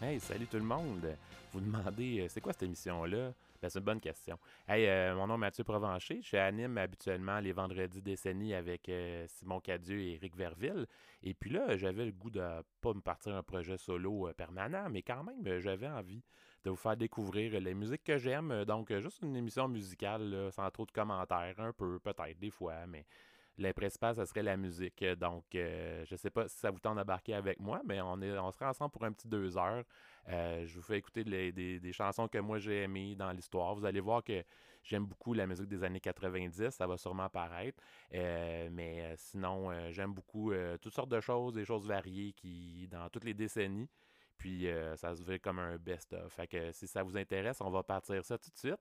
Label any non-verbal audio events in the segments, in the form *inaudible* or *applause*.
Hey, salut tout le monde! Vous demandez, euh, c'est quoi cette émission-là? Ben, c'est une bonne question. Hey, euh, mon nom est Mathieu Provencher. Je anime habituellement les vendredis décennies avec euh, Simon Cadieux et Eric Verville. Et puis là, j'avais le goût de pas me partir un projet solo euh, permanent, mais quand même, j'avais envie de vous faire découvrir les musiques que j'aime. Donc, juste une émission musicale, sans trop de commentaires, un peu, peut-être, des fois, mais le principal, ça serait la musique. Donc, euh, je sais pas si ça vous tente d'embarquer avec moi, mais on, est, on sera ensemble pour un petit deux heures. Euh, je vous fais écouter les- des, des chansons que moi j'ai aimées dans l'histoire. Vous allez voir que j'aime beaucoup la musique des années 90, ça va sûrement apparaître. Euh, mais euh, sinon, j'aime beaucoup toutes sortes de choses, des choses variées qui dans toutes les décennies. Puis ça se fait comme un best-of. Fait que si ça vous intéresse, on va partir ça tout de suite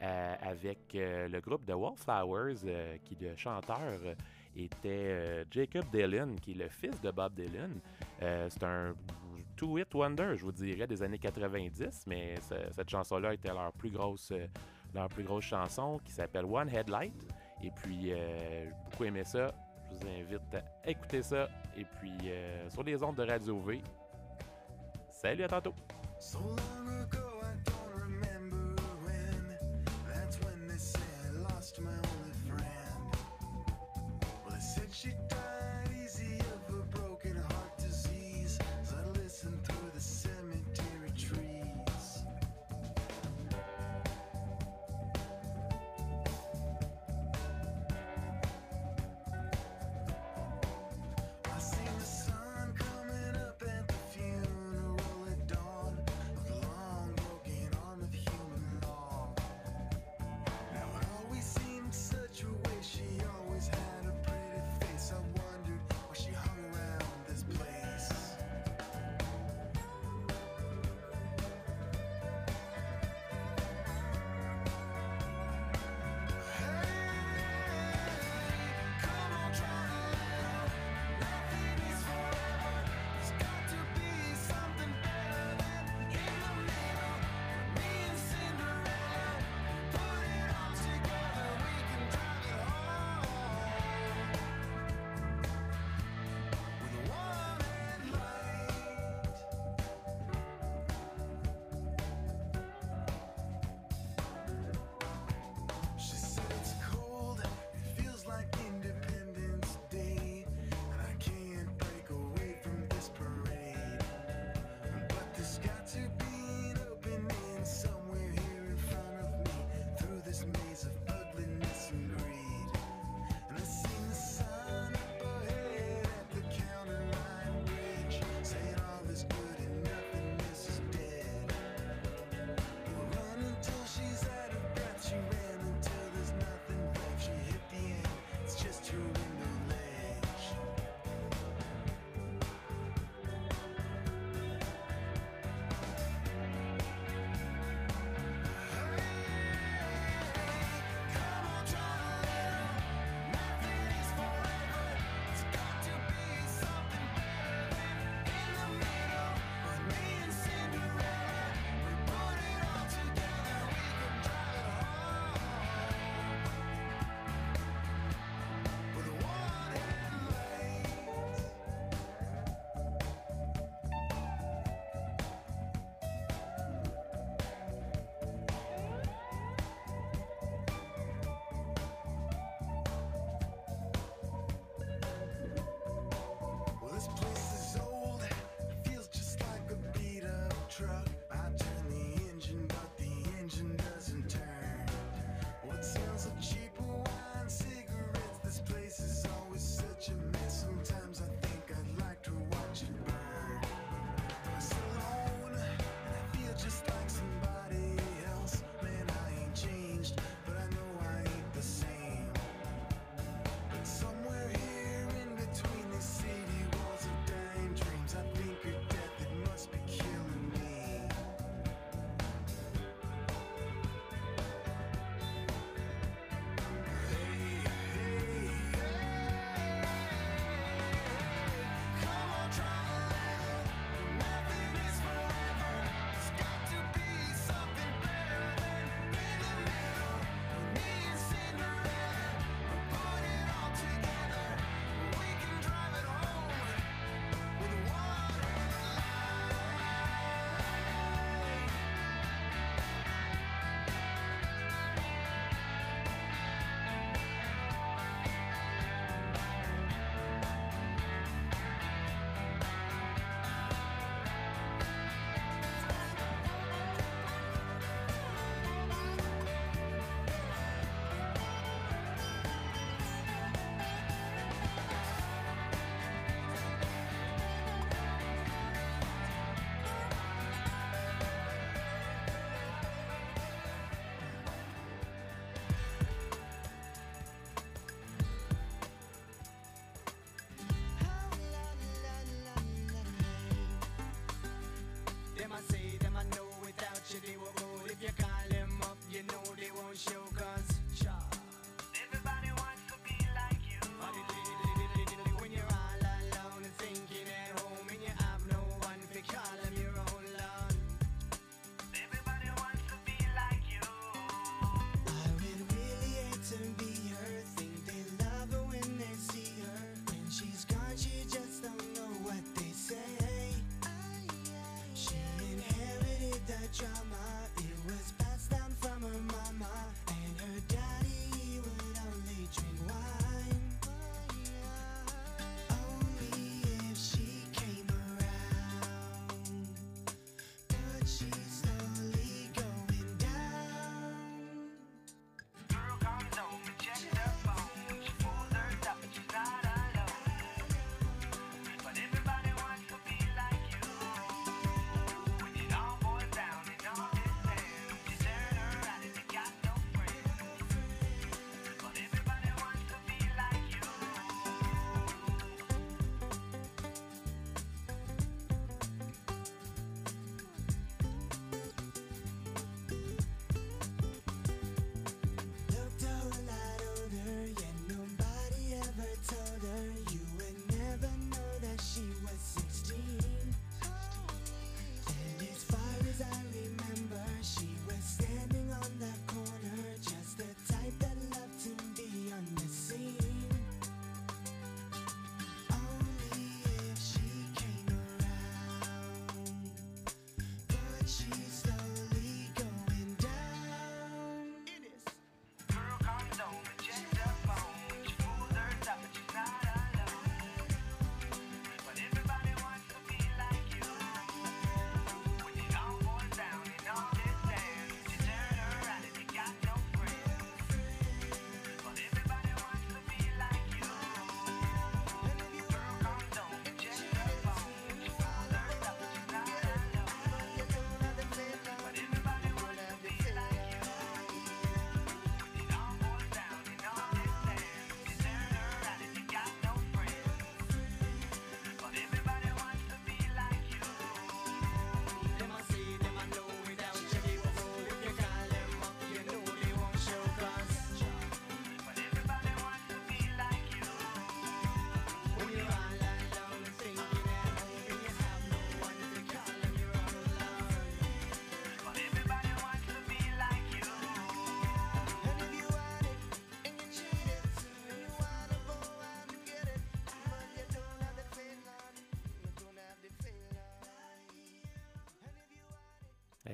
avec euh, le groupe de Wallflowers, euh, qui le chanteur euh, était euh, Jacob Dylan, qui est le fils de Bob Dylan. Euh, c'est un two-hit wonder, je vous dirais, des années 90, mais ce- cette chanson-là était leur plus grosse, euh, leur plus grosse chanson, qui s'appelle One Headlight. Et puis, euh, j'ai beaucoup aimé ça. Je vous invite à écouter ça. Et puis, euh, sur les ondes de Radio V. Salut, à tantôt!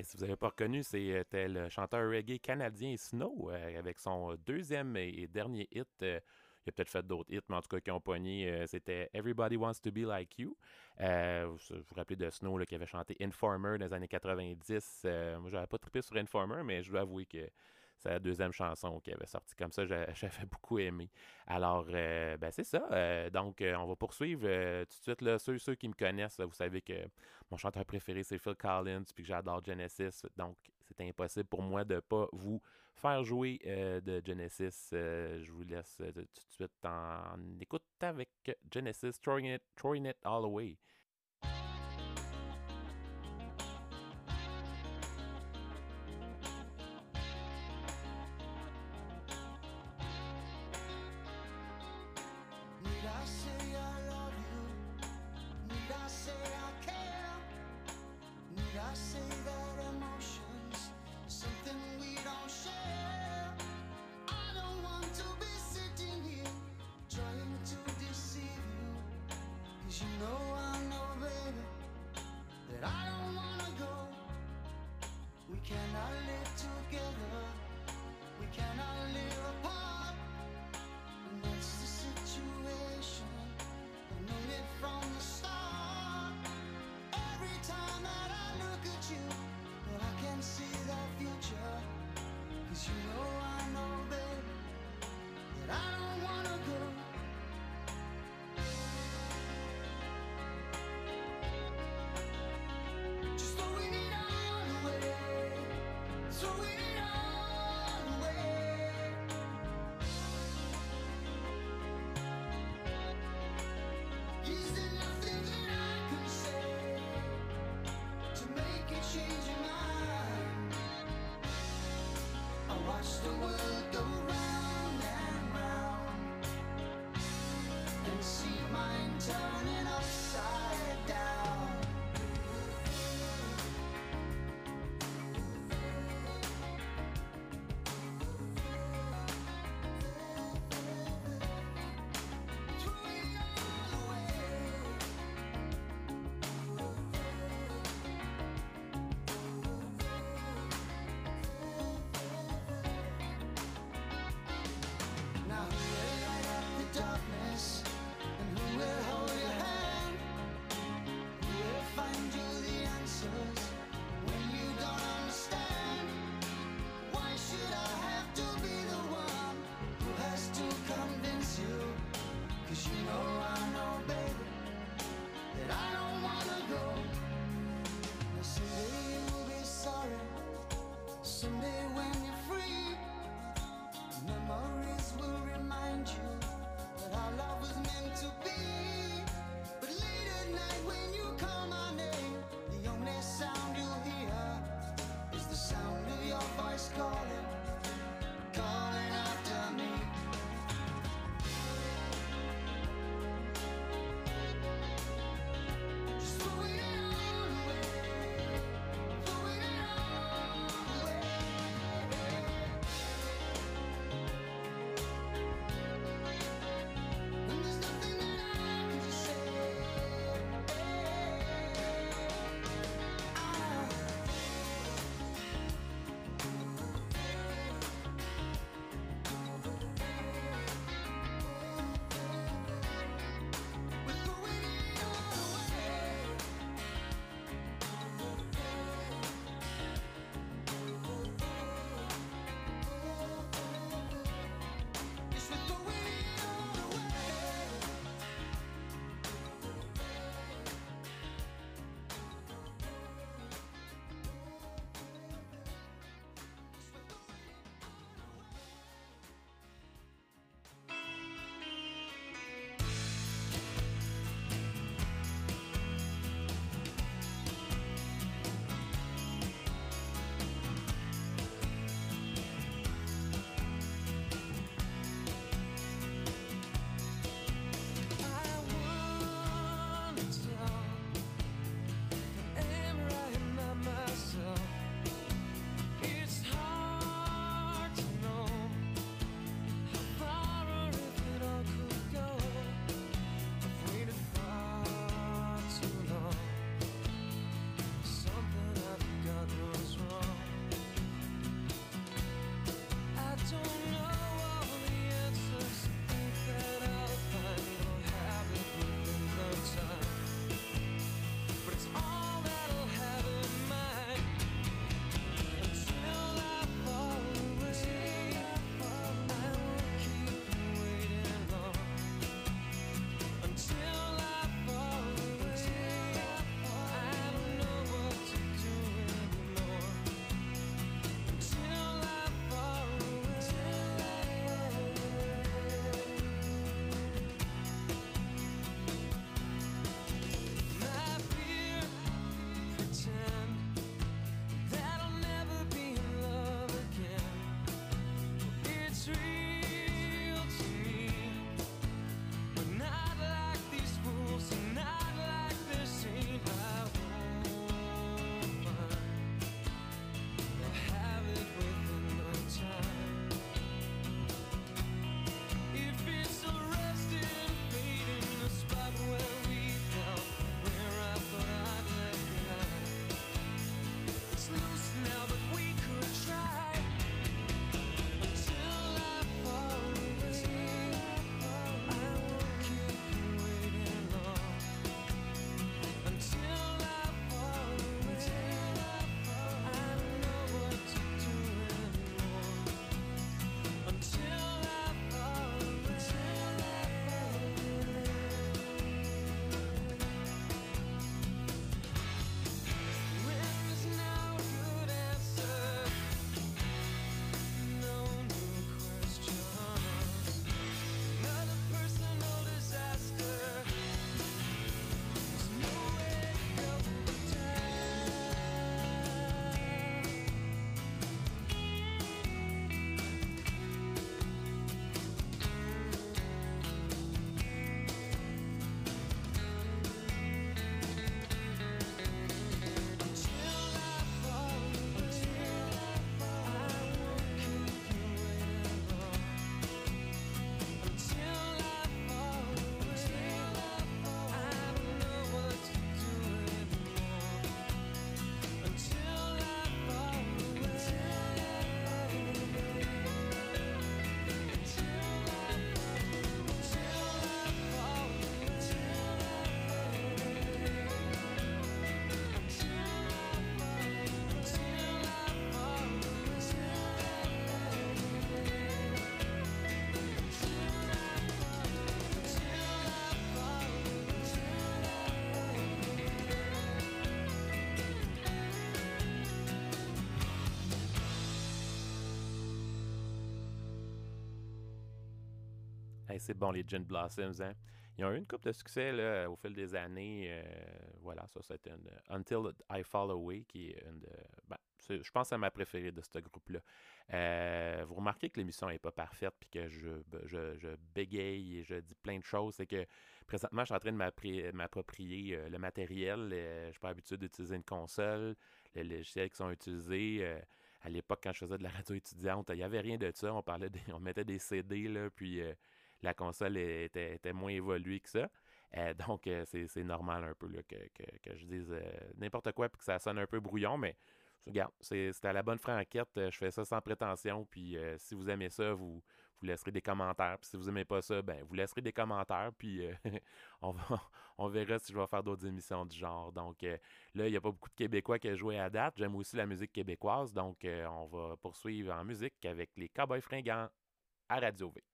Si vous n'avez pas reconnu, c'était le chanteur reggae canadien Snow euh, avec son deuxième et dernier hit. euh, il a peut-être fait d'autres hits, mais en tout cas, qui ont pogné, euh, c'était Everybody Wants to Be Like You. Euh, vous vous rappelez de Snow qui avait chanté Informer dans les années 90. Euh, moi, j'avais pas trippé sur Informer, mais je dois avouer que c'est la deuxième chanson qui avait sorti comme ça. J'a- *laughs* J'avais beaucoup aimé. Alors, euh, ben, c'est ça. Euh, donc, euh, on va poursuivre tout de suite. Là, ceux, ceux qui me connaissent, vous savez que mon chanteur préféré, c'est Phil Collins, puis que j'adore Genesis. Donc, c'est impossible pour moi de pas vous faire jouer de Genesis. Je vous laisse tout de suite en écoute avec Genesis, Throwing It, Throwing It All Away. Turning Someday when c'est bon, les Gin Blossoms. Hein? Ils ont eu une coupe de succès là, au fil des années. Euh, voilà, ça, c'est une Until I Fall Away, qui est une de. Ben, je pense à ma préférée de ce groupe-là. Euh, vous remarquez que l'émission n'est pas parfaite, puis que ben, je, je, bégaye et je dis plein de choses. C'est que présentement, je suis en train de m'approprier euh, le matériel. je ne suis pas habitué d'utiliser une console, les logiciels qui sont utilisés. À l'époque, quand je faisais de la radio étudiante, il n'y avait rien de ça. On parlait on mettait des CD, là, puis la console était, moins évoluée que ça. Euh, *laughs* donc, euh, c'est normal un peu que, que, je dise euh, n'importe quoi puis que ça sonne un peu brouillon, mais regarde, c'est à la bonne franquette. Je fais ça sans prétention. Puis si vous aimez ça, vous, vous laisserez des commentaires. Puis si vous aimez pas ça, ben vous laisserez des commentaires. Puis *laughs* on, va, on verra si je vais faire d'autres émissions du genre. Donc là, il n'y a pas beaucoup de Québécois qui ont joué à date. J'aime aussi la musique québécoise. Donc on va poursuivre en musique avec les Cowboys fringants à Radio V.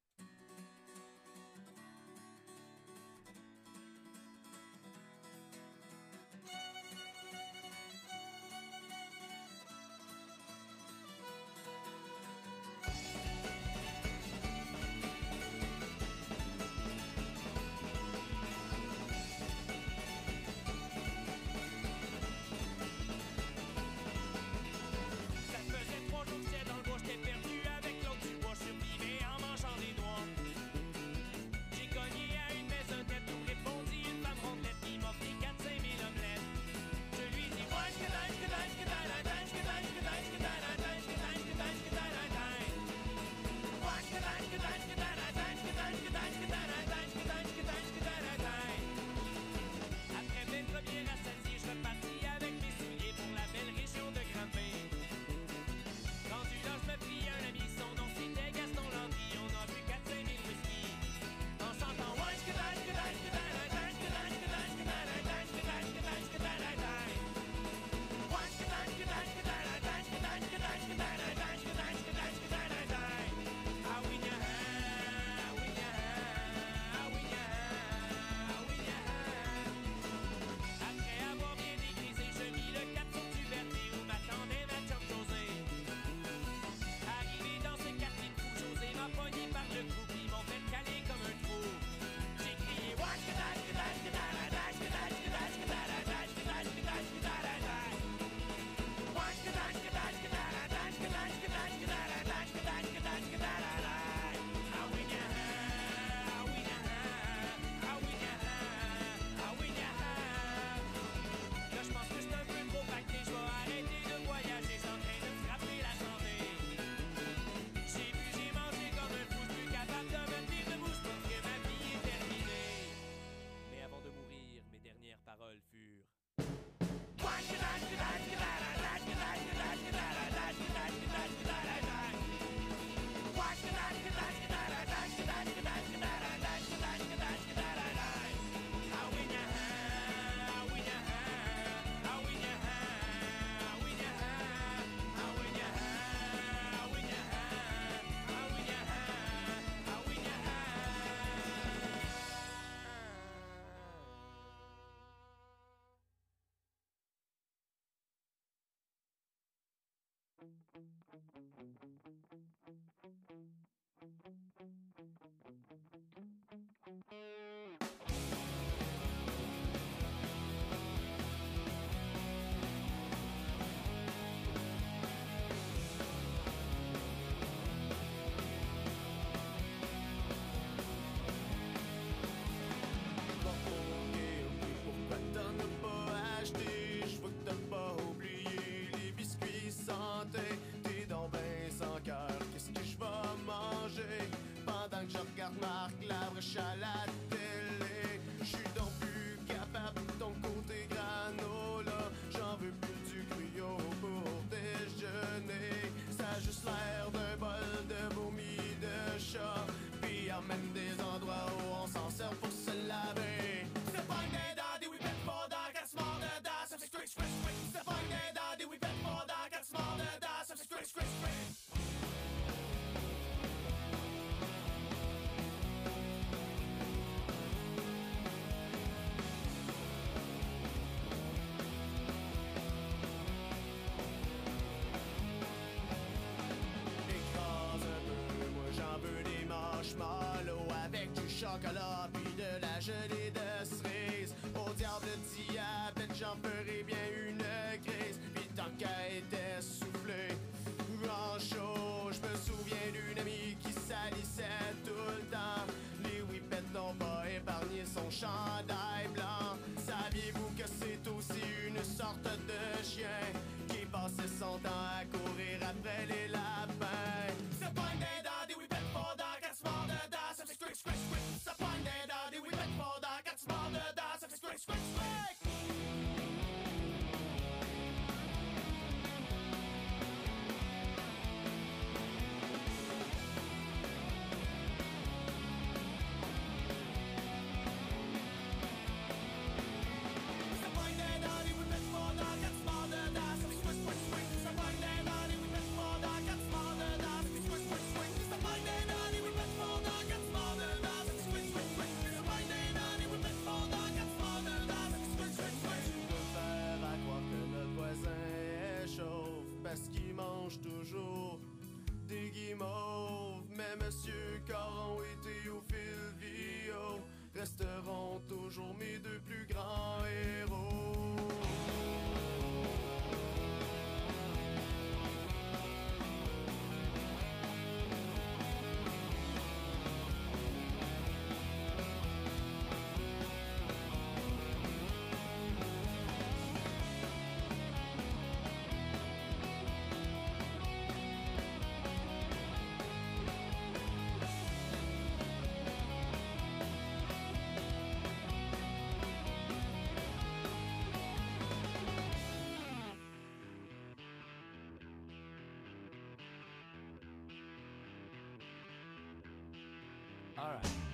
The I? chocolat, puis de la gelée de cerise. Au diable diabète, j'en ferai bien une crise. Puis tant qu'elle était soufflée, en chaud, je me souviens d'une amie qui salissait tout le temps. Les whippets n'ont pas épargné son chandail blanc. Saviez-vous que c'est aussi une sorte de chien qui passait son temps à courir après les smaller than a squick, squick, squick. mais Monsieur Caron et Théophile Vio resteront toujours mes deux plus grands héros. All right.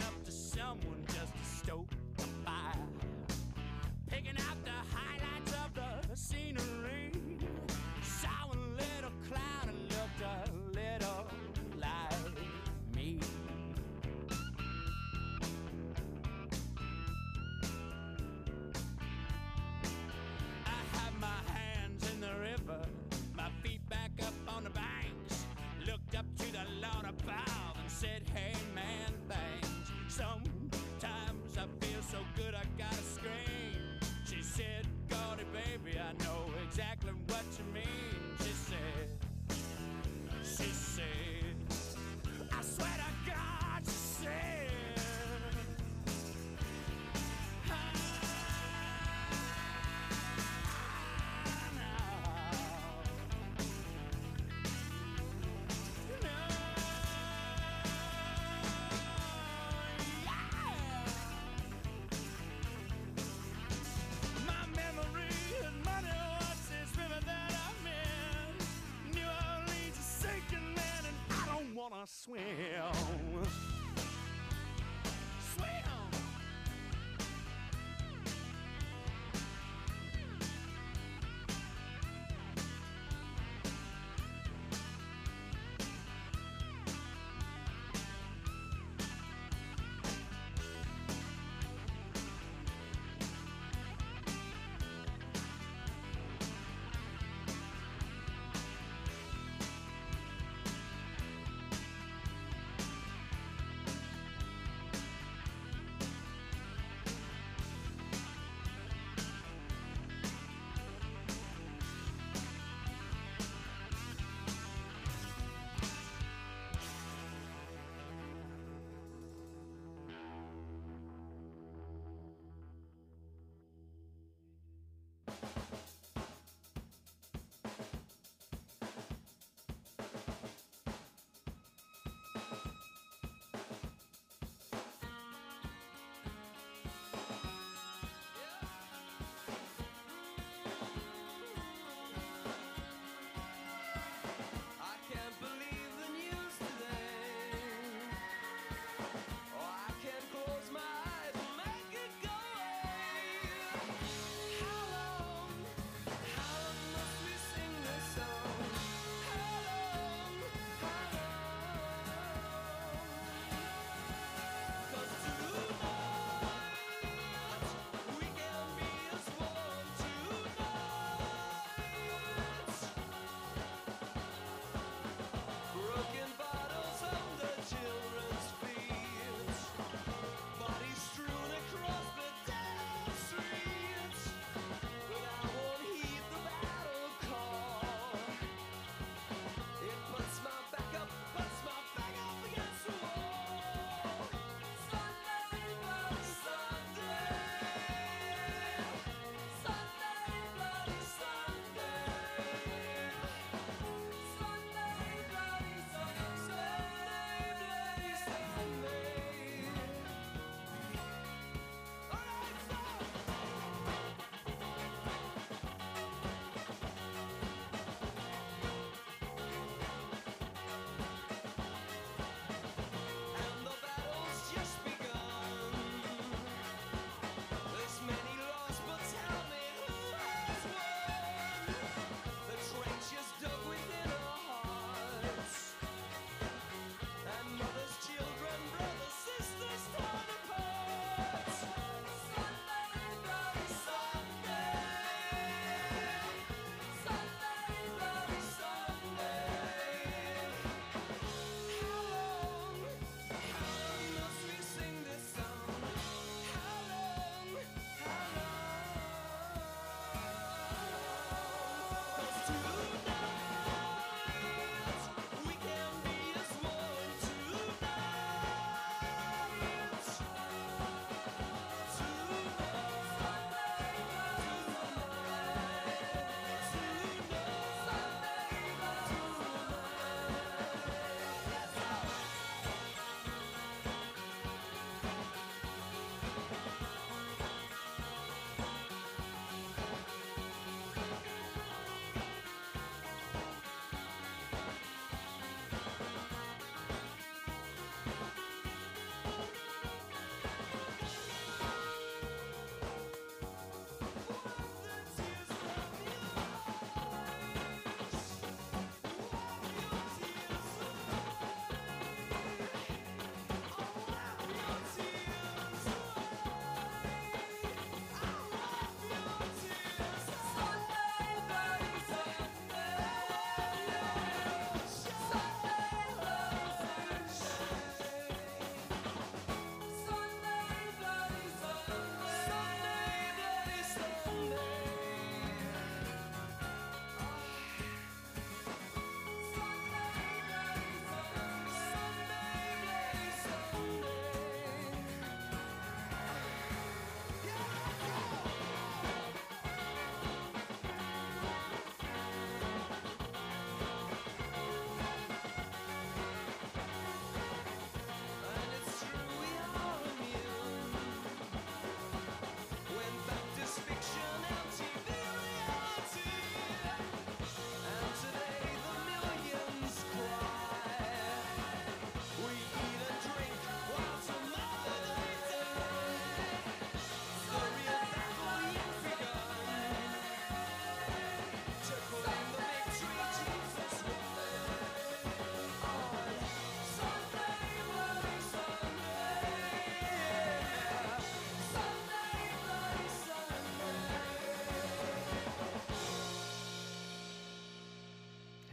up to someone. Swim!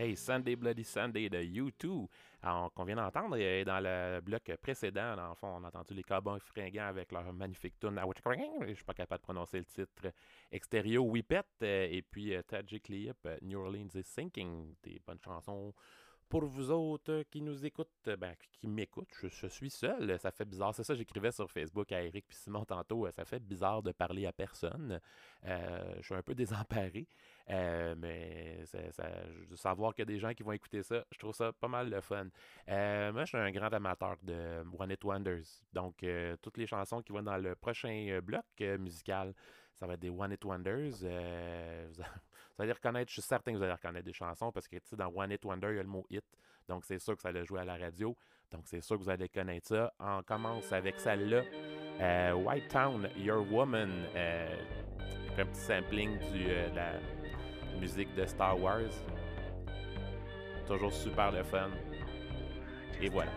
Hey, Sunday Bloody Sunday de U2, Alors, qu'on vient d'entendre dans le bloc précédent, dans le fond, on a entendu les Cowboys fringants avec leur magnifique tune Je suis pas capable de prononcer le titre. Extérieur Whippet euh, et puis euh, Tragic Clip, euh, New Orleans is Sinking. Des bonnes chansons pour vous autres qui nous écoutent, ben, qui m'écoutent, je, suis seul. Ça fait bizarre. C'est ça, j'écrivais sur Facebook à Eric puis Simon tantôt. Ça fait bizarre de parler à personne. Je suis un peu *laughs* désemparé. Euh, mais ça, savoir qu'il y a des gens qui vont écouter ça, je trouve ça pas mal le fun. Euh, moi, je suis un grand amateur de One It Wonders. Donc, euh, toutes les chansons qui vont dans le prochain bloc musical, ça va être des One It Wonders. *laughs* Vous, allez reconnaître, je suis certain que vous allez reconnaître des chansons parce que tu sais, dans One It Wonder, il y a le mot hit. Donc, c'est sûr que ça allait jouer à la radio. Donc, c'est sûr que vous allez connaître ça. On commence avec celle-là. White Town, Your Woman. Un petit sampling du, de la musique de Star Wars. Toujours super le fun. Et voilà.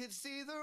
could see the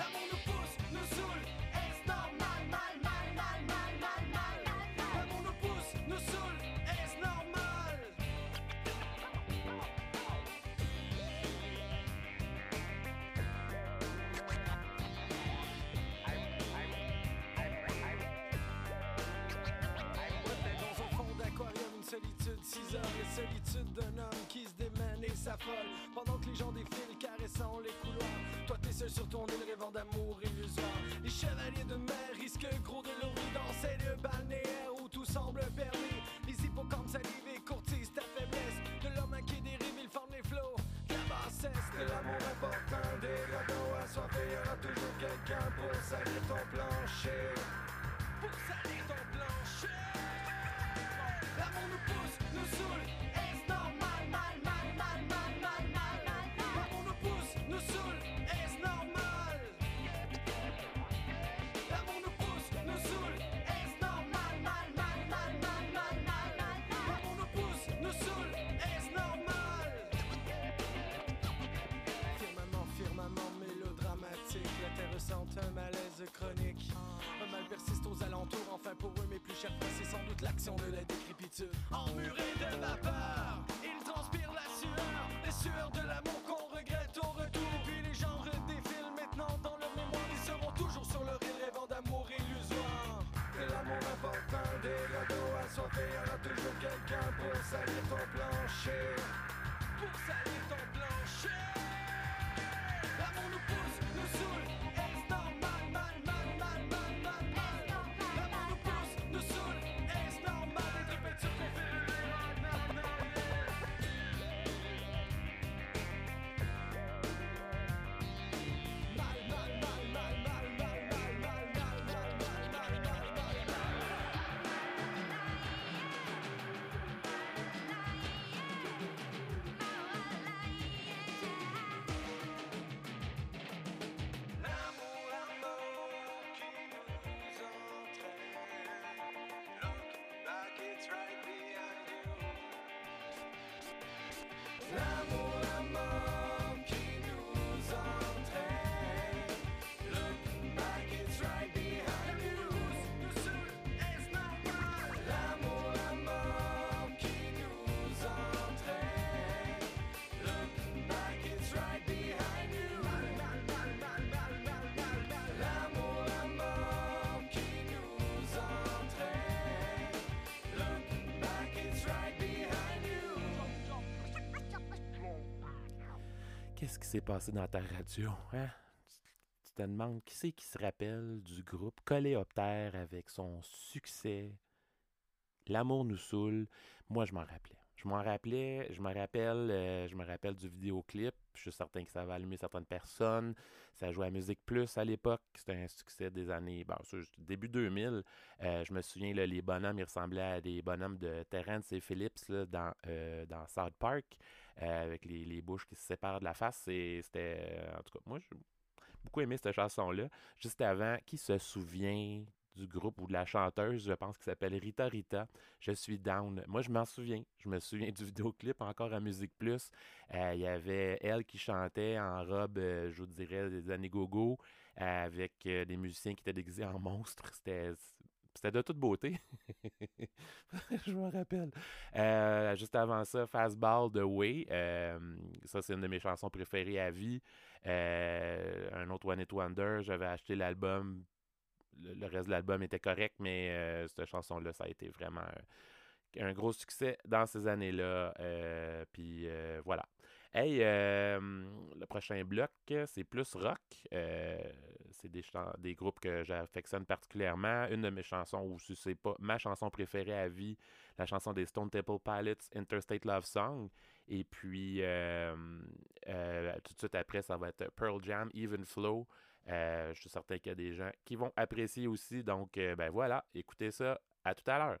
L'amour nous pousse, nous saoule, est-ce normal, mal, mal, mal, mal, mal, mal nous pousse, nous saoule, est-ce normal? Dans un fond d'aquarium, une solitude, 6 heures et solitude d'un homme qui se démène et s'affole. Pendant que les gens défilent caressant les couloirs seul sur ton île rêvant d'amour illusoire. Les chevaliers de mer risquent gros de leur vie dans ces lieux balnéaires où tout semble permis. Les hippocampes salivés courtisent ta faiblesse. De l'homme à qui dérive, ils forment les flots. De la bassesse, de l'amour important, des radeaux assoiffés. Y'aura toujours quelqu'un pour salir ton plancher. Pour salir toute l'action de la décrépitude. Emmuré de vapeur, il transpire la sueur, les sueurs de l'amour qu'on regrette au retour. Et puis les gens redéfilent maintenant dans leur mémoire. Ils seront toujours sur leur île rêvant d'amour illusoire. De l'amour important, des radeaux assoiffés, y'en a toujours quelqu'un pour salir ton plancher. Pour salir ton plancher. L'amour nous pousse, nous saoule, Ramu Qu'est-ce qui s'est passé dans ta radio, hein? Tu te demandes qui c'est qui se rappelle du groupe Coléoptère avec son succès L'amour nous saoule. Moi, je m'en rappelais. Je m'en rappelais, je me rappelle, euh, je me rappelle du vidéoclip. Je suis certain que ça va allumer certaines personnes. Ça jouait à Musique Plus à l'époque. C'était un succès des années, début 2000. Euh, je me souviens, les bonhommes, ils ressemblaient à des bonhommes de Terrence et Phillips euh, dans South Park, avec les, les bouches qui se séparent de la face. C'était, euh, en tout cas, moi, j'ai beaucoup aimé cette chanson-là. Juste avant, qui se souvient du groupe ou de la chanteuse, je pense, qui s'appelle Rita Rita. Je suis down. Moi, je m'en souviens. Je me souviens du *laughs* vidéoclip encore à Musique Plus. Euh, Il y avait elle qui chantait en robe, euh, je vous dirais, des années gogo, euh, avec euh, des musiciens qui étaient déguisés en *laughs* monstres. C'était. C'était de toute beauté. *laughs* je me rappelle. Euh, juste avant ça, Fastball de Way. Euh, ça, c'est une de mes chansons préférées à vie. Euh, un autre One It Wonder. J'avais acheté l'album. Le, reste de l'album était correct, mais cette chanson-là, ça a été vraiment un, gros succès dans ces années-là. Puis voilà. Hey, euh, le prochain bloc, c'est plus rock. Euh, c'est des, groupes que j'affectionne particulièrement. Une de mes chansons, ou si c'est pas ma chanson préférée à vie, la chanson des Stone Temple Pilots, Interstate Love Song. Et puis, euh, tout de suite après, ça va être Pearl Jam, Even Flow. Je suis certain qu'il y a des gens qui vont apprécier aussi. Donc, ben voilà, écoutez ça. À tout à l'heure.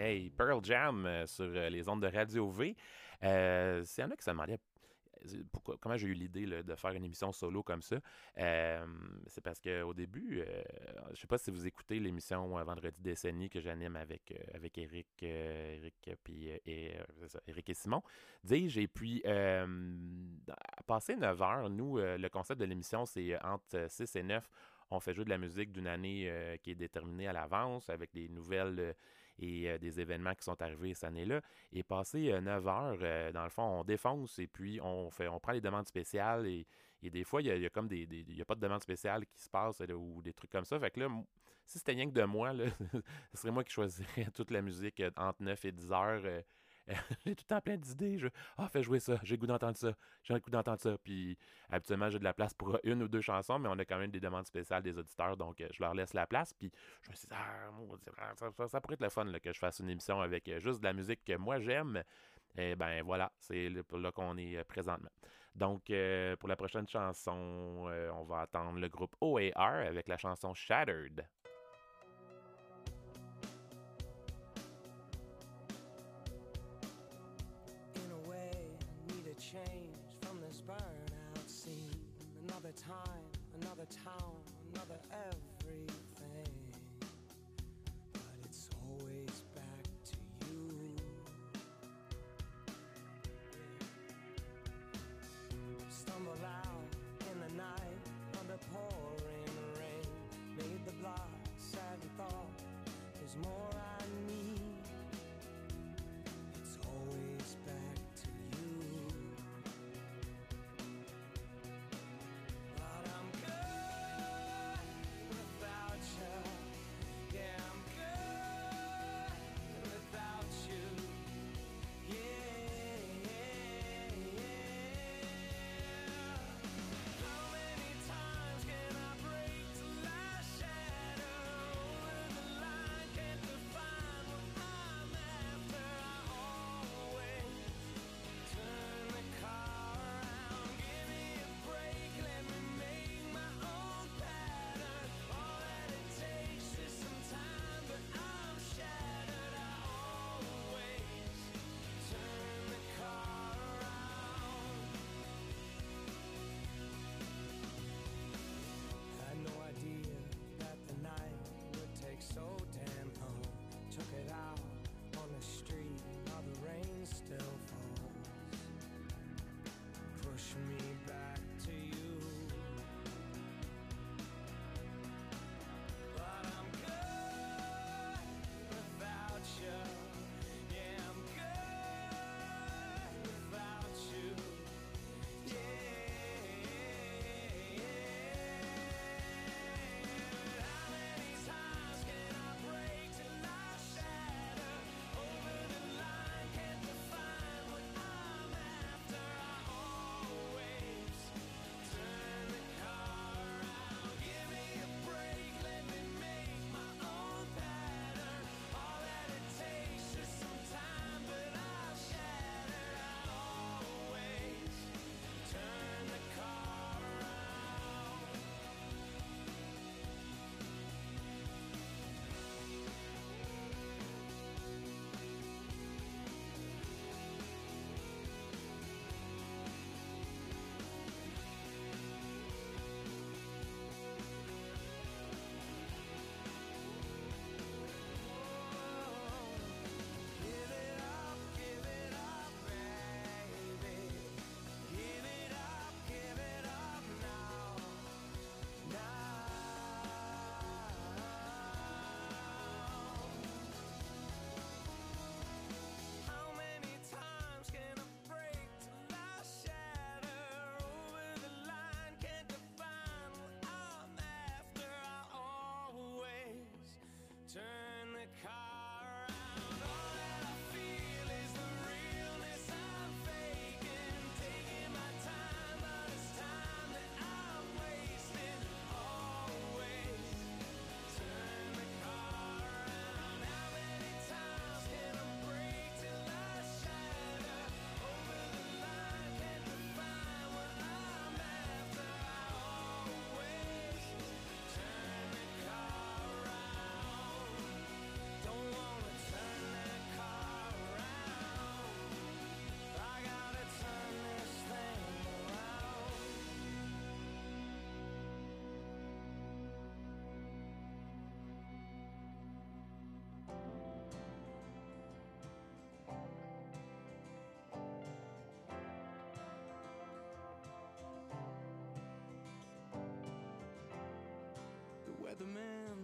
Hey, Pearl Jam euh, sur euh, les ondes de Radio V. Euh, S'il y en a qui se demandaient euh, comment j'ai eu l'idée de faire une émission solo comme ça, c'est parce qu'au début, je sais pas si vous écoutez l'émission Vendredi décennie que j'anime avec, avec Eric, puis, et, Eric et Simon, dis-je. Et puis, passer 9 heures, nous, le concept de l'émission, c'est entre 6 et 9, on fait jouer de la musique d'une année qui est déterminée à l'avance avec des nouvelles et euh, des événements qui sont arrivés cette année-là. Et passer 9 heures, euh, dans le fond, on défonce et puis on fait, on prend les demandes spéciales et, et des fois, il y a, comme des, il y a pas de demande spéciale qui se passe ou des trucs comme ça. Fait que là, si c'était rien que de moi, là, *laughs* ce serait moi qui choisirais *laughs* toute la musique euh, entre 9 et 10 heures. *laughs* j'ai tout le temps plein d'idées. Je, ah, fais jouer ça. J'ai le goût d'entendre ça. J'ai le goût d'entendre ça. Puis, habituellement, j'ai de la place pour une ou deux chansons, mais on a quand même des demandes spéciales des auditeurs, donc euh, je leur laisse la place. Puis, je me suis dit, ah, ça, ça- pourrait être le fun que je fasse une émission avec euh, juste de la musique que moi j'aime. Et ben voilà, c'est là qu'on est euh, présentement. Donc, pour la prochaine chanson, on va attendre le groupe OAR avec la chanson Shattered.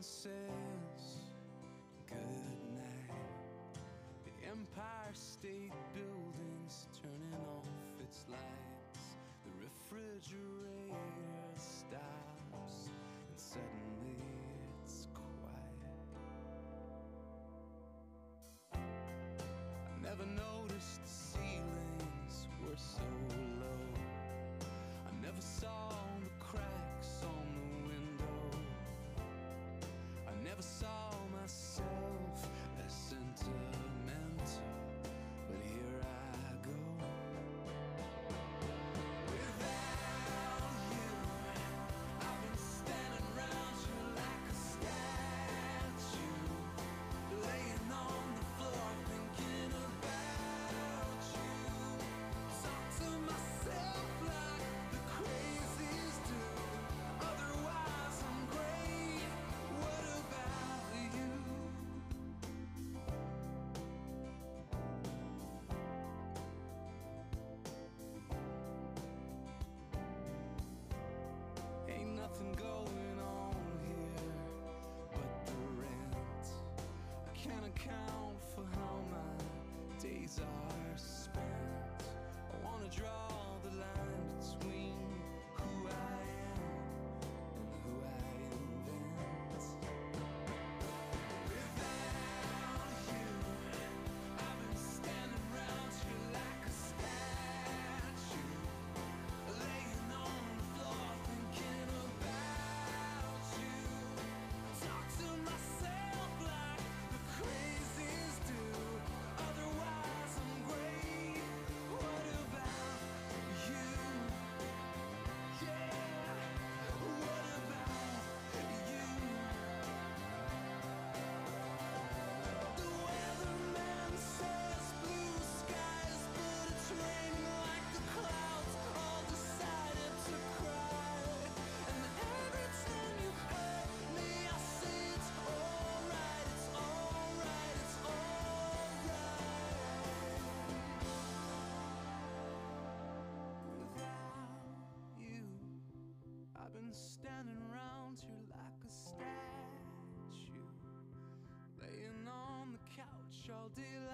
Says good night. The Empire State Building's turning off its lights. The refrigerator stops, and suddenly days are spent. I wanna draw couch all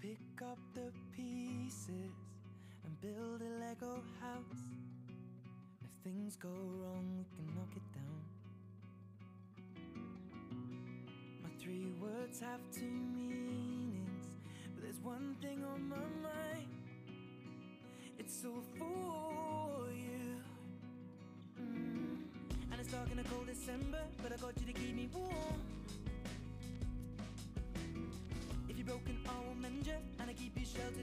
pick up the pieces and build a Lego house. If things go wrong, we can knock it down. My three words have two meanings, but there's one thing on my mind. It's all for you. Mm. And it's dark in a cold December, but I got you to keep me warm.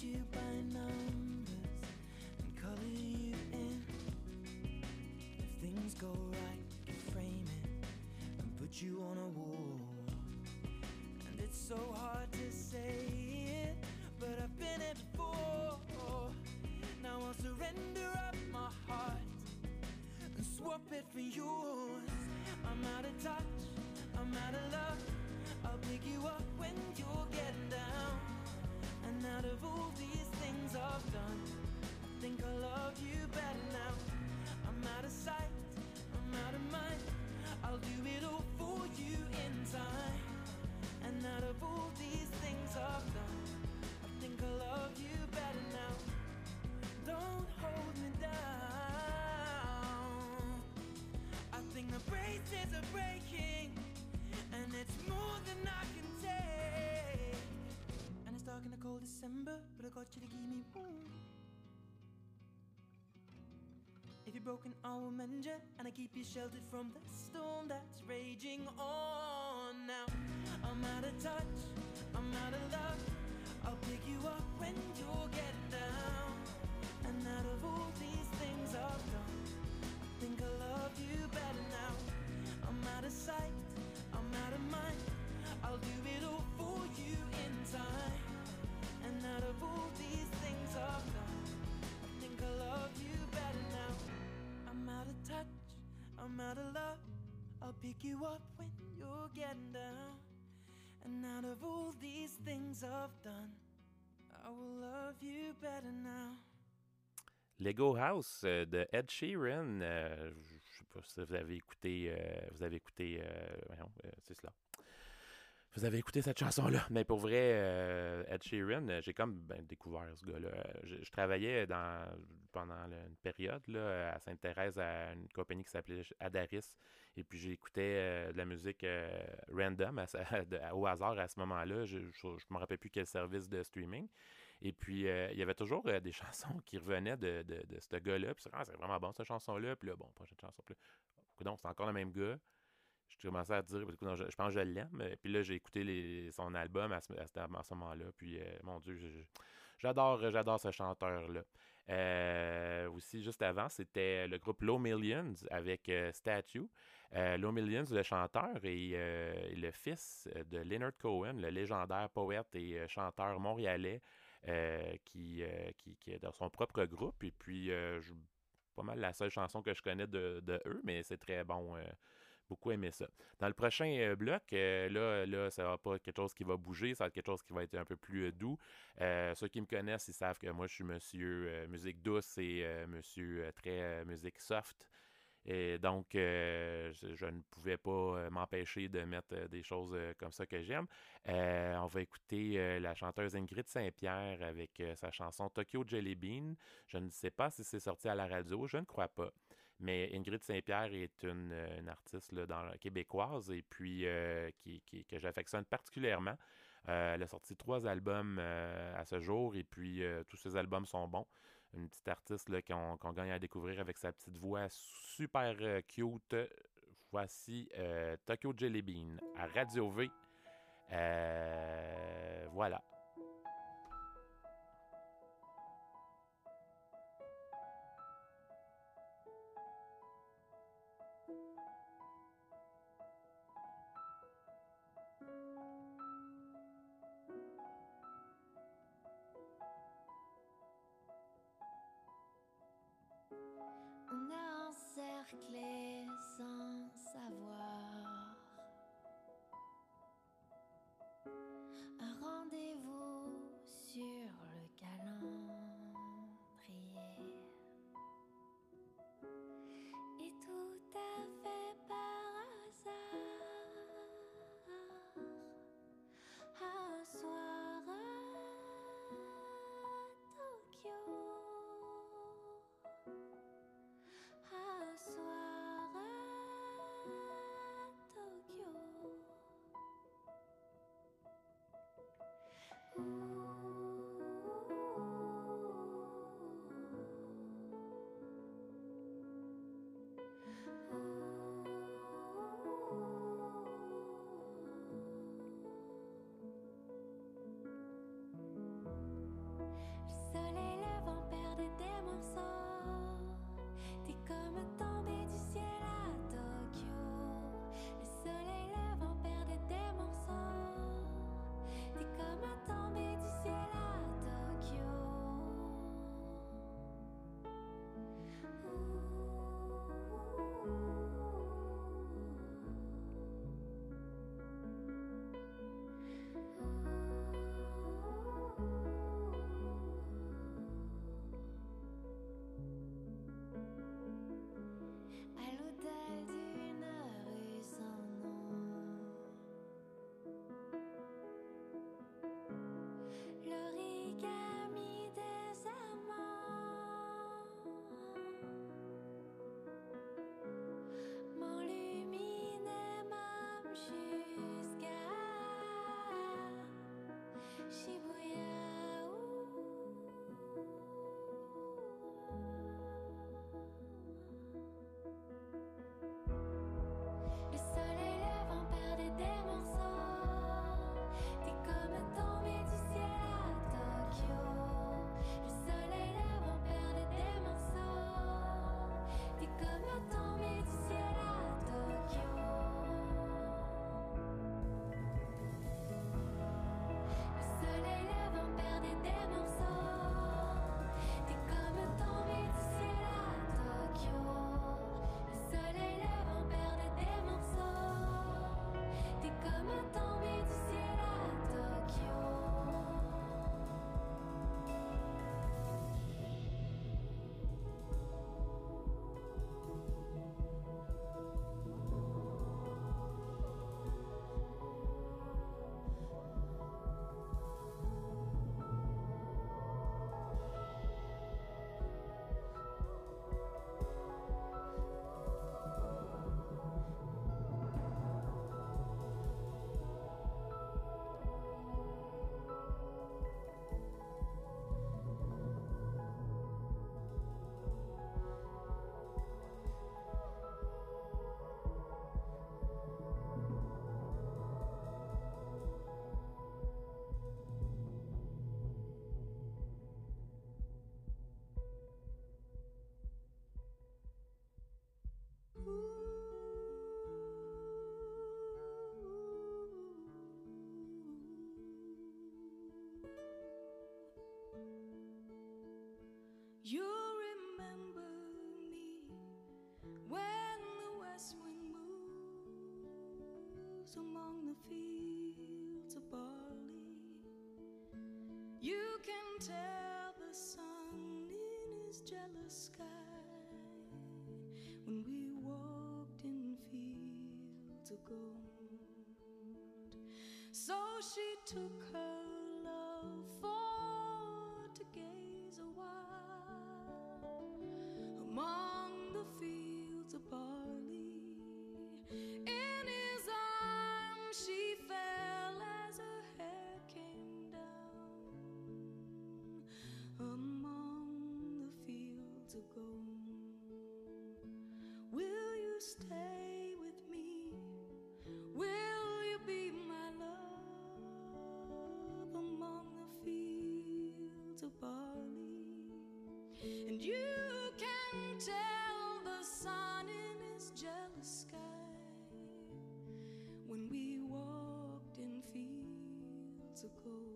You by numbers and color you in. If things go right, you frame it and put you on a wall. And it's so hard to say it, but I've been it before. Now I'll surrender up my heart and swap it for yours. I'm out of touch. December, but I got you to keep me warm. If you're broken, I will mend you, and I keep you sheltered from the storm that's raging on. Now I'm out of touch, I'm out of love. I'll pick you up when you're getting down. Lego House euh, de Ed Sheeran. euh, je sais pas si vous avez écouté. euh, vous avez écouté. euh, euh, c'est cela. Vous avez écouté cette chanson-là. Mais pour vrai, Ed Sheeran, j'ai comme ben, découvert ce gars-là. Je, je travaillais dans, pendant une période là, à Sainte-Thérèse à une compagnie qui s'appelait Adaris. Et puis j'écoutais euh, de la musique euh, random *laughs* au hasard à ce moment-là. Je ne me rappelle plus quel service de streaming. Et puis, euh, il y avait toujours des *laughs* chansons qui revenaient de, de, de ce gars-là. Puis, c'est vraiment bon, cette chanson-là. Puis là, bon, prochaine chanson. Puis donc, c'est encore le même gars. Je commençais à dire, écoute, je, pense que je l'aime. Puis là, j'ai écouté son album à ce, moment-là. Puis, mon Dieu, j'adore, j'adore ce chanteur-là. Aussi, juste avant, c'était le groupe Low Millions avec Statue. Euh, Low Millions, le chanteur, et, euh, le fils de Leonard Cohen, le légendaire poète et euh, chanteur montréalais euh, qui, euh, est dans son propre groupe. Et puis, euh, pas mal la seule chanson que je connais de, eux, mais c'est très bon. euh, beaucoup aimé ça. Dans le prochain euh, bloc, euh, là, là, ça va pas quelque chose qui va bouger, ça va être quelque chose qui va être un peu plus euh, doux. Euh, ceux qui me connaissent, ils savent que moi, je suis monsieur euh, musique douce et euh, monsieur euh, très euh, musique soft. Et donc, euh, je, ne pouvais pas euh, m'empêcher de mettre euh, des choses comme ça que j'aime. On va écouter la chanteuse Ingrid Saint-Pierre avec sa chanson Tokyo Jelly Bean. Je ne sais pas si c'est sorti à la radio, je ne crois pas. Mais Ingrid Saint-Pierre est une, artiste québécoise et puis qui, que j'affectionne particulièrement. Elle a sorti trois albums à ce jour et puis tous ces albums sont bons. Une petite artiste qu'on gagne à découvrir avec sa petite voix super euh, cute. Voici euh, Tokyo Jelly Bean à Radio V. Euh, voilà. Sans savoir Among the fields of barley. You can tell the sun in his jealous sky when we walked in fields of gold. So she took her And you can tell the sun in his jealous sky when we walked in fields of gold.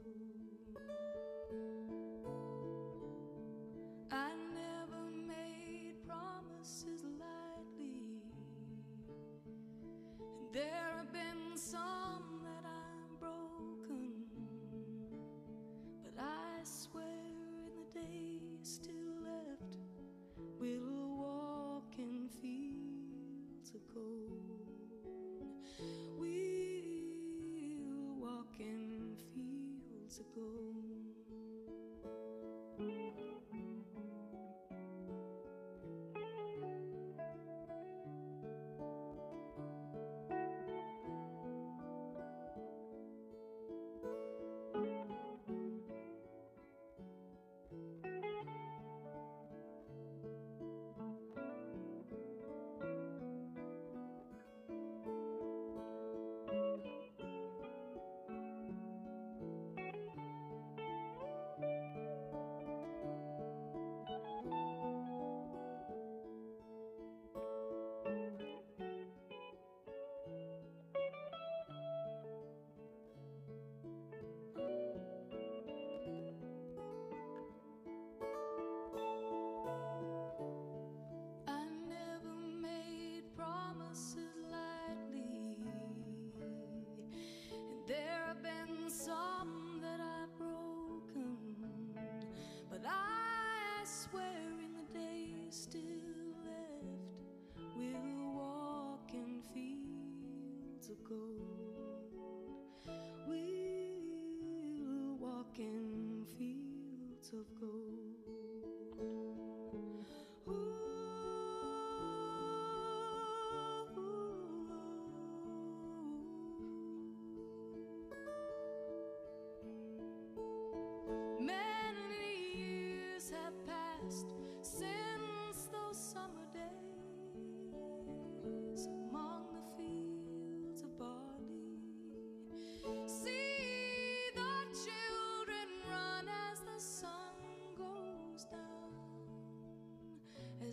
walking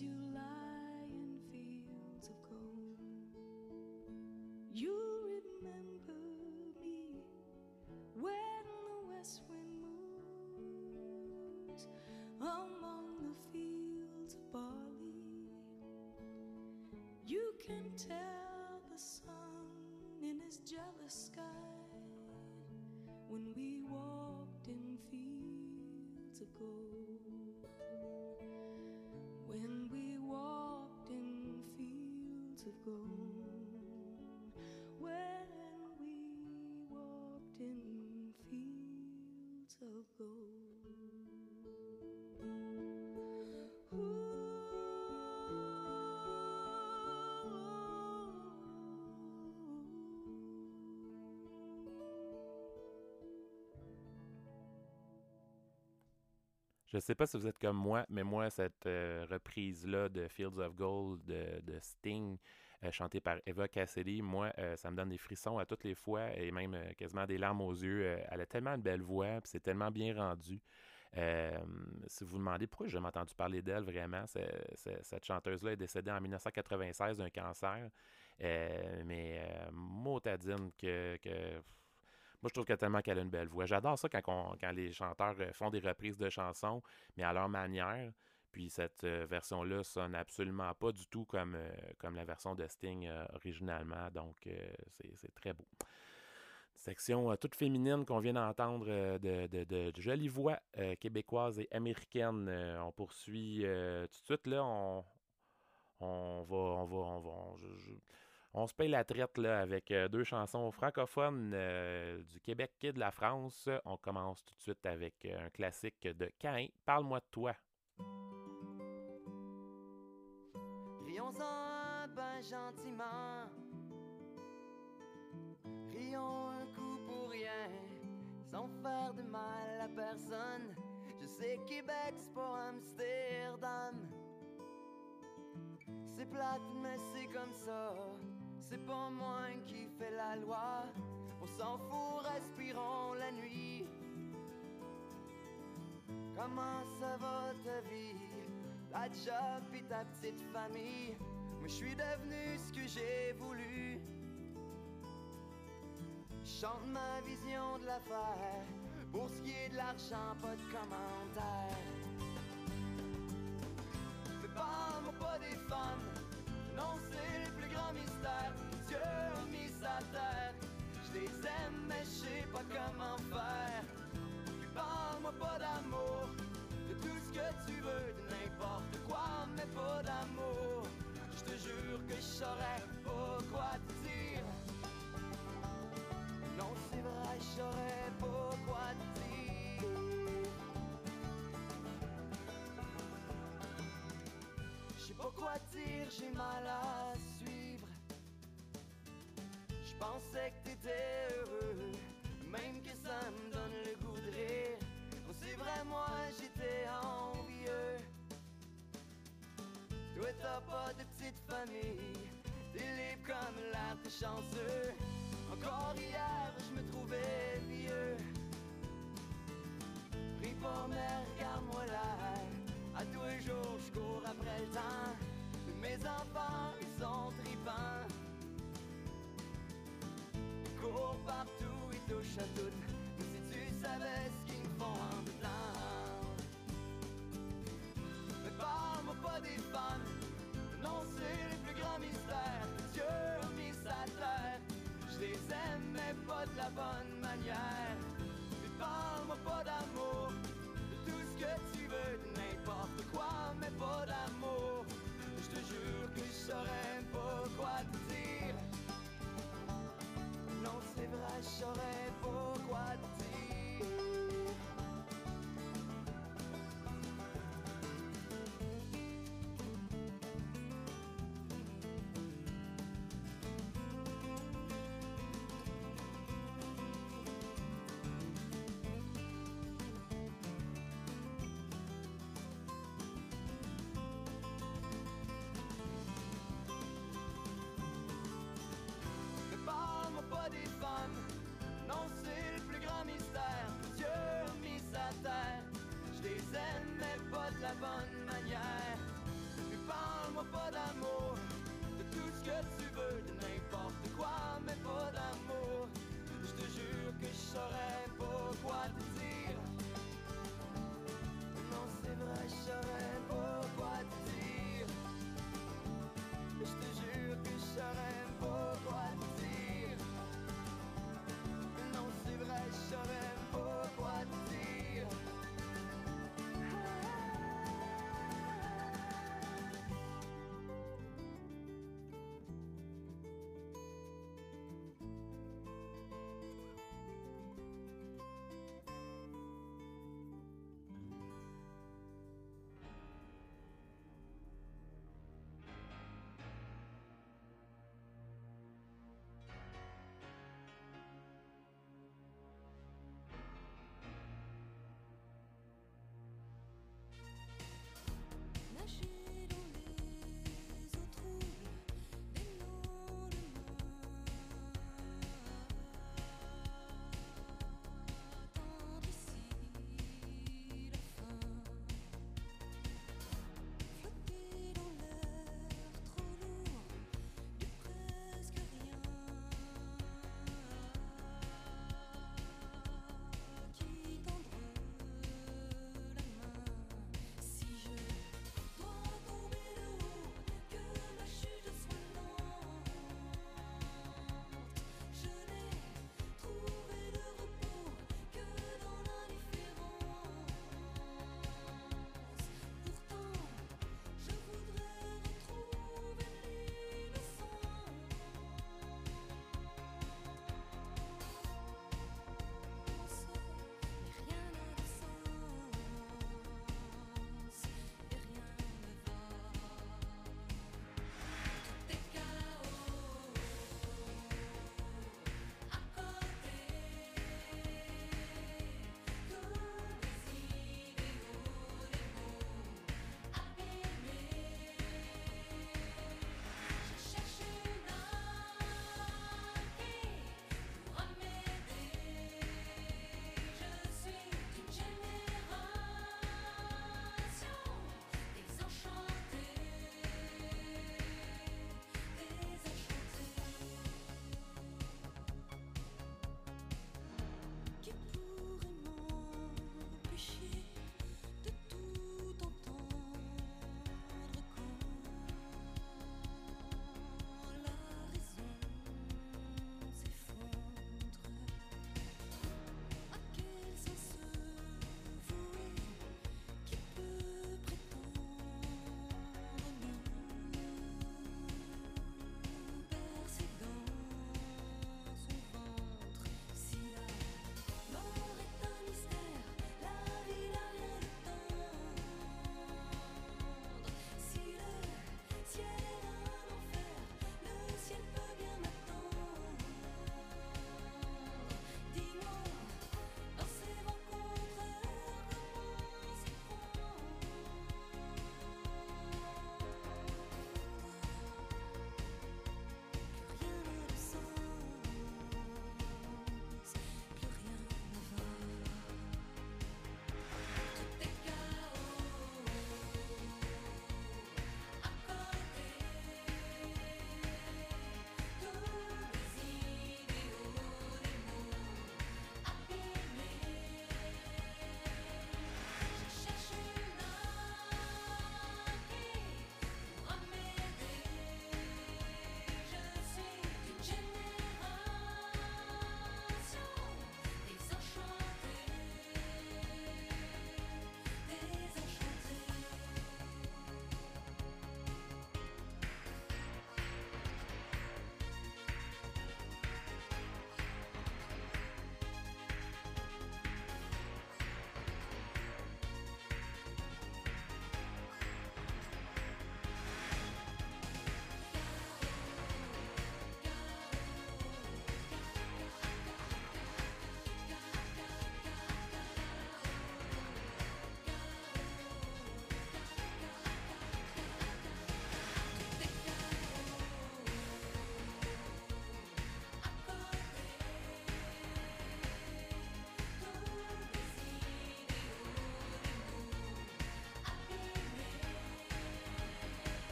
you lie in fields of gold. You remember me when the west wind moves among the fields of barley. You can tell the sun in his jealous sky when we gold. When. Je sais pas si vous êtes comme moi, mais moi, cette euh, reprise-là de Fields of Gold de Sting, euh, chantée par Eva Cassidy, moi, euh, ça me donne des frissons à toutes les fois et même euh, quasiment des larmes aux yeux. Elle a tellement une belle voix, c'est tellement bien rendu. Si vous vous demandez pourquoi j'ai entendu parler d'elle vraiment, cette chanteuse-là est décédée en 1996 d'un cancer. Mais motadine que, que moi, je trouve que tellement qu'elle a une belle voix. J'adore ça quand, quand les chanteurs font des reprises de chansons, mais à leur manière. Puis cette euh, version-là sonne absolument pas du tout comme, euh, la version de Sting euh, originalement. Donc, c'est très beau. Section toute féminine qu'on vient d'entendre de, de, jolies voix québécoises et américaines. On poursuit tout de suite. Là, on, se paye la traite avec deux chansons francophones du Québec et de la France. On commence tout de suite avec un classique de Cain. Parle-moi de toi. Rions-en ben gentiment. Rions un coup pour rien, sans faire de mal à personne. Je sais Québec, c'est pas Amsterdam. C'est plate, mais c'est comme ça. C'est pas moi qui fait la loi. On s'en fout, respirons la nuit. Comment ça va ta vie? La job et ta petite famille. Moi, je suis devenu ce que j'ai voulu. Chante ma vision de l'affaire. Pour ce qui est de l'argent, pas de commentaires. Mais parle-moi pas des femmes. Non, c'est le plus grand mystère Dieu a mis sa terre. Je les aime, mais je sais pas comment faire. Puis parle-moi pas d'amour, de tout ce que tu veux, de n'importe quoi, mais pas d'amour. Je te jure que je saurais pas quoi te dire. Non, c'est vrai, je saurais pas te dire. Je sais pas quoi dire, j'ai mal à suivre. Je pensais que t'étais heureux, même que ça me donne le goût de rire. Oh, c'est vrai, moi j'étais envieux. Toi, t'as pas de petite famille, t'es libre comme l'air, t'es chanceux. Encore hier, je me trouvais vieux. Prie pas, mais regarde-moi là. À tous les jours, je cours après le temps. Mes enfants, ils sont tripants. Ils courent partout, ils touchent à tout. Mais si tu savais ce qu'ils me font en dedans. Pas des femmes. Non, c'est le plus grand mystère que Dieu mis sa terre. Je les aime, mais pas de la bonne manière. Mais parle-moi pas d'amour, de tout ce que tu veux, de n'importe quoi, mais pas d'amour. Je te jure que je saurais pas quoi te dire. Non, c'est vrai, je saurais pas quoi te dire.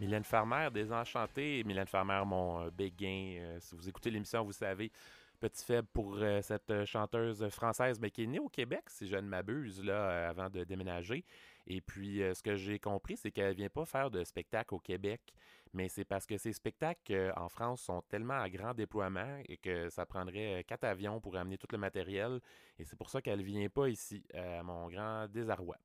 Mylène Farmer, Désenchantée. Mylène Farmer, mon euh, béguin. Euh, si vous écoutez l'émission, vous savez, petit faible pour euh, cette chanteuse française, mais qui est née au Québec, si je ne m'abuse, là, avant de déménager. Et puis, ce que j'ai compris, c'est qu'elle vient pas faire de spectacle au Québec, mais c'est parce que ces spectacles en France sont tellement à grand déploiement et que ça prendrait quatre avions pour amener tout le matériel. Et c'est pour ça qu'elle vient pas ici, à mon grand désarroi.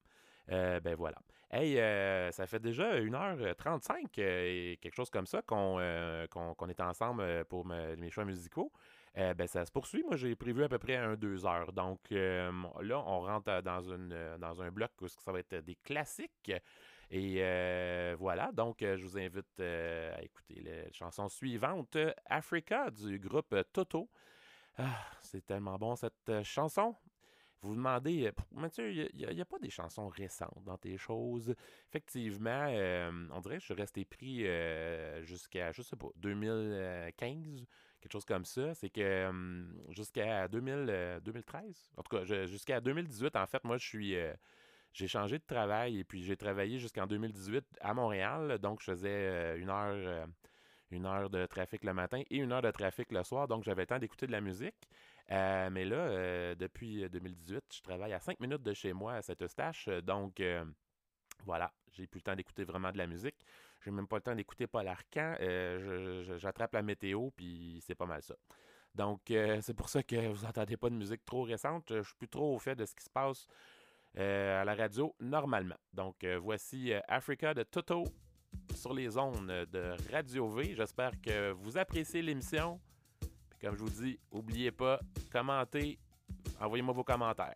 Ben voilà. Hey, euh, ça fait déjà 1h35 euh, et quelque chose comme ça qu'on euh, qu'on est ensemble euh, pour me- mes choix musicaux. Euh, ben ça se poursuit. Moi, j'ai prévu à peu près un deux heures. Donc euh, là, on rentre euh, dans, euh, un bloc où ça va être des classiques. Et euh, voilà, donc euh, je vous invite euh, à écouter la chanson suivante, euh, Africa, du groupe euh, Toto. Ah, c'est tellement bon cette euh, chanson. Vous demandez, euh, Mathieu, il n'y a, pas des chansons récentes dans tes choses? Effectivement, euh, on dirait que je suis resté pris euh, jusqu'à, je sais pas, 2015, quelque chose comme ça. C'est que jusqu'à 2000, euh, 2013, en tout cas, jusqu'à 2018, en fait, moi, je suis. j'ai changé de travail et puis j'ai travaillé jusqu'en 2018 à Montréal. Donc, je faisais une heure, une heure de trafic le matin et une heure de trafic le soir. Donc, j'avais le temps d'écouter de la musique. Euh, mais là, euh, depuis 2018, je travaille à 5 minutes de chez moi à Saint-Eustache. Euh, Donc, euh, voilà, j'ai plus le temps d'écouter vraiment de la musique. J'ai même pas le temps d'écouter Paul Arcan. Euh, J'attrape la météo, puis c'est pas mal ça. Donc, euh, *laughs* c'est pour ça que vous entendez pas de musique trop récente. Je suis plus trop au fait de ce qui se passe euh, à la radio normalement. Donc, euh, voici euh, Africa de Toto sur les ondes de Radio V. J'espère que vous appréciez l'émission. Comme je vous dis, n'oubliez pas, commentez, envoyez-moi vos commentaires.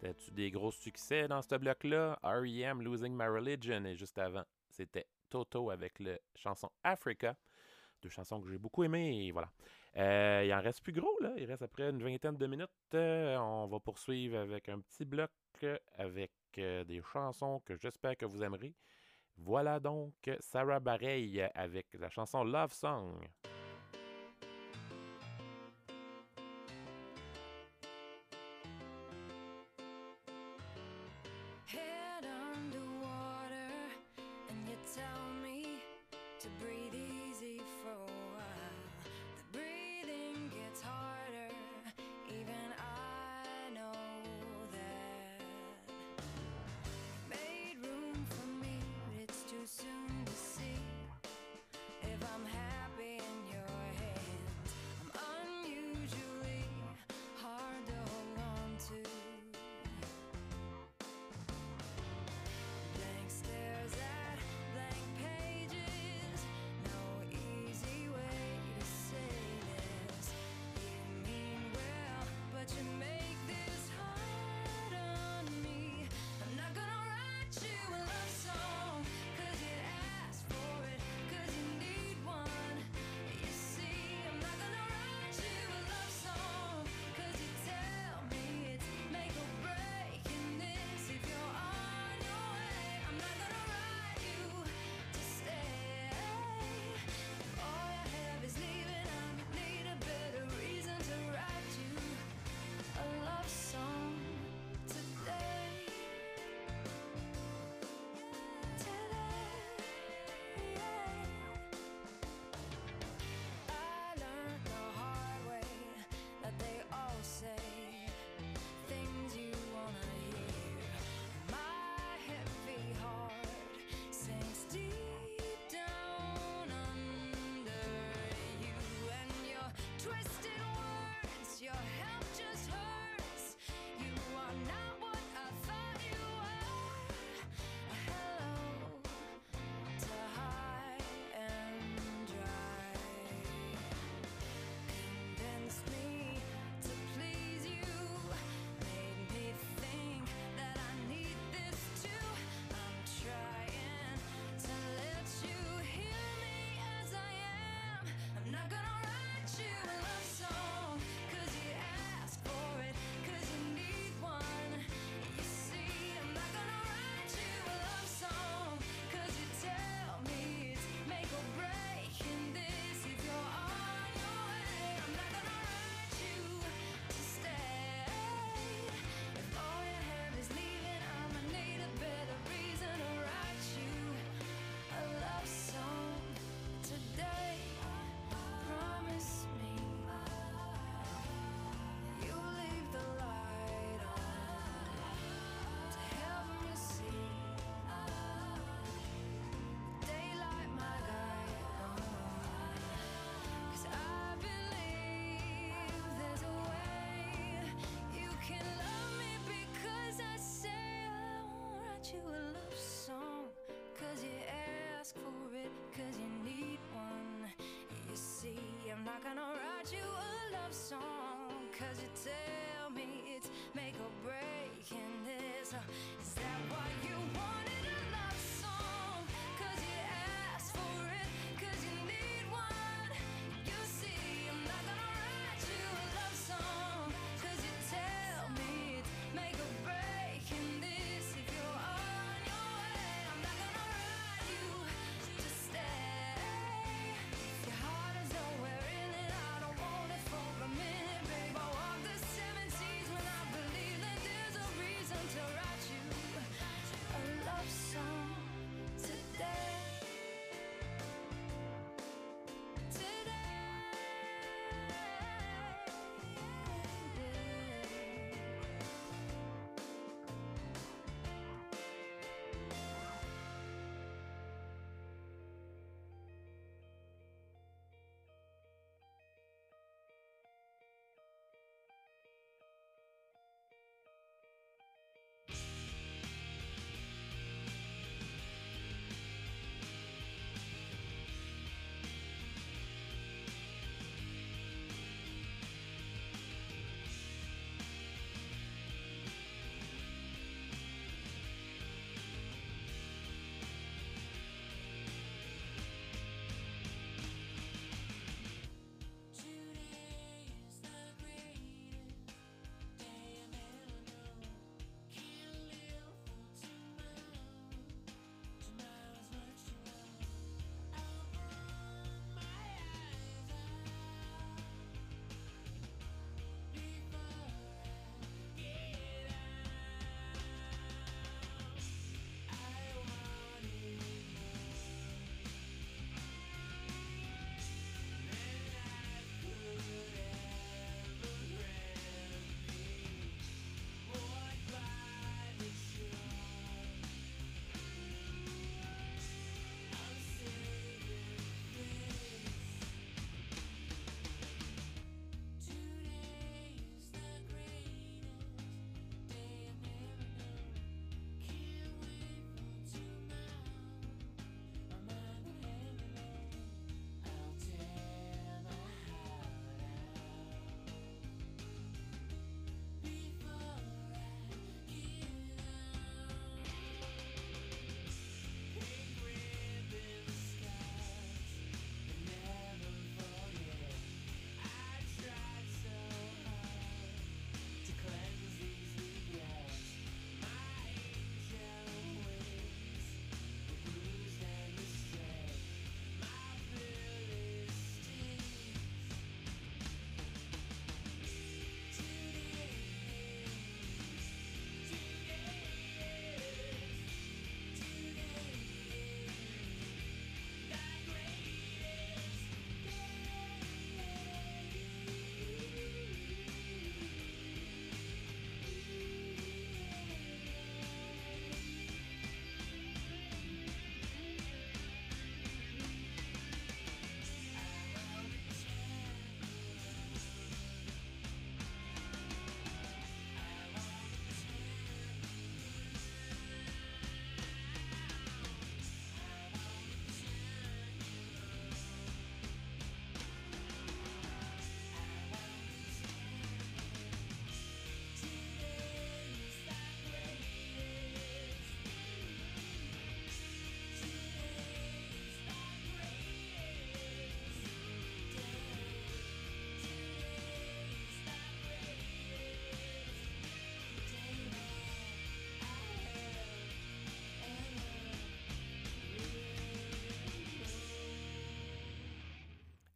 T'as-tu des gros succès dans ce bloc-là? REM Losing My Religion et juste avant, c'était Toto avec la chanson Africa. Deux chansons que j'ai beaucoup aimées, voilà. Euh, il en reste plus gros, là. Il reste après une vingtaine de minutes. Euh, on va poursuivre avec un petit bloc euh, avec des chansons que j'espère que vous aimerez. Voilà donc Sarah Bareil avec la chanson Love Song. you a love song? Cause you ask for it, cause you need one. You see, I'm not gonna write you a love song Cause you tell me it's make or break. In this Is that why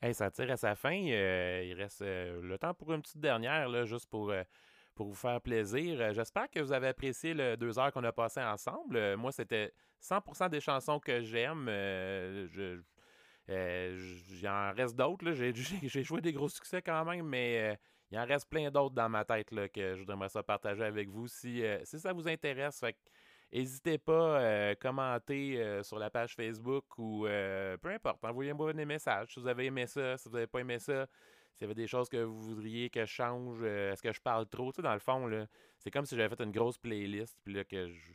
Hey, ça tire à sa fin. Euh, il reste euh, le temps pour une petite dernière, là, juste pour, euh, pour vous faire plaisir. J'espère que vous avez apprécié le deux heures qu'on a passé ensemble. Moi, c'était 100% des chansons que j'aime. Je, en reste d'autres. *laughs* J'ai joué des gros succès quand même, mais il en reste plein d'autres dans ma tête là, que je voudrais ça partager avec vous si, si ça vous intéresse. Fait N'hésitez pas à commenter euh, sur la page Facebook ou euh, peu importe, envoyez-moi des messages. Si vous avez aimé ça, si vous n'avez pas aimé ça, s'il y avait des choses que vous voudriez que je change, euh, est-ce que je parle trop? Tu dans le fond, c'est comme si j'avais fait une grosse playlist, puis là, que je,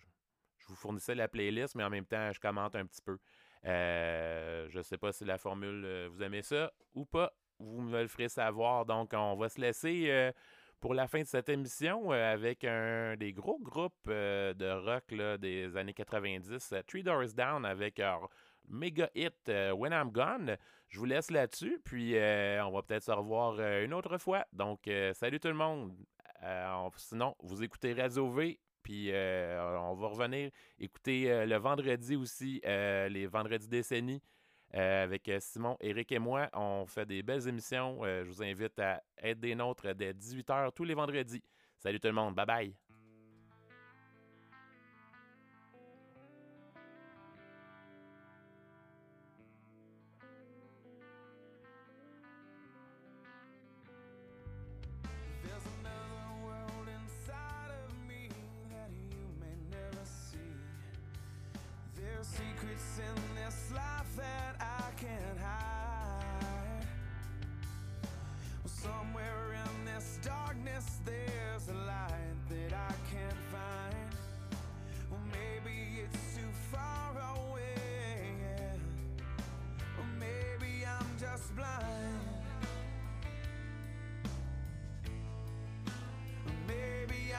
je vous fournissais la playlist, mais en même temps, je commente un petit peu. Euh, je sais pas si la formule, euh, vous aimez ça ou pas. Vous me le ferez savoir. Donc, on va se laisser euh, pour la fin de cette émission euh, avec un des gros groupes euh, de rock des années 90, euh, Three Doors Down, avec leur méga hit When I'm Gone. Je vous laisse là-dessus, puis on va peut-être se revoir une autre fois. Donc, salut tout le monde. On- sinon, vous écoutez Radio V, puis on va revenir écouter le vendredi aussi, les vendredis décennies. Euh, avec euh, Simon, Eric et moi, on fait des belles émissions. Euh, je vous invite à être des nôtres dès 18h tous les vendredis. Salut tout le monde, bye bye.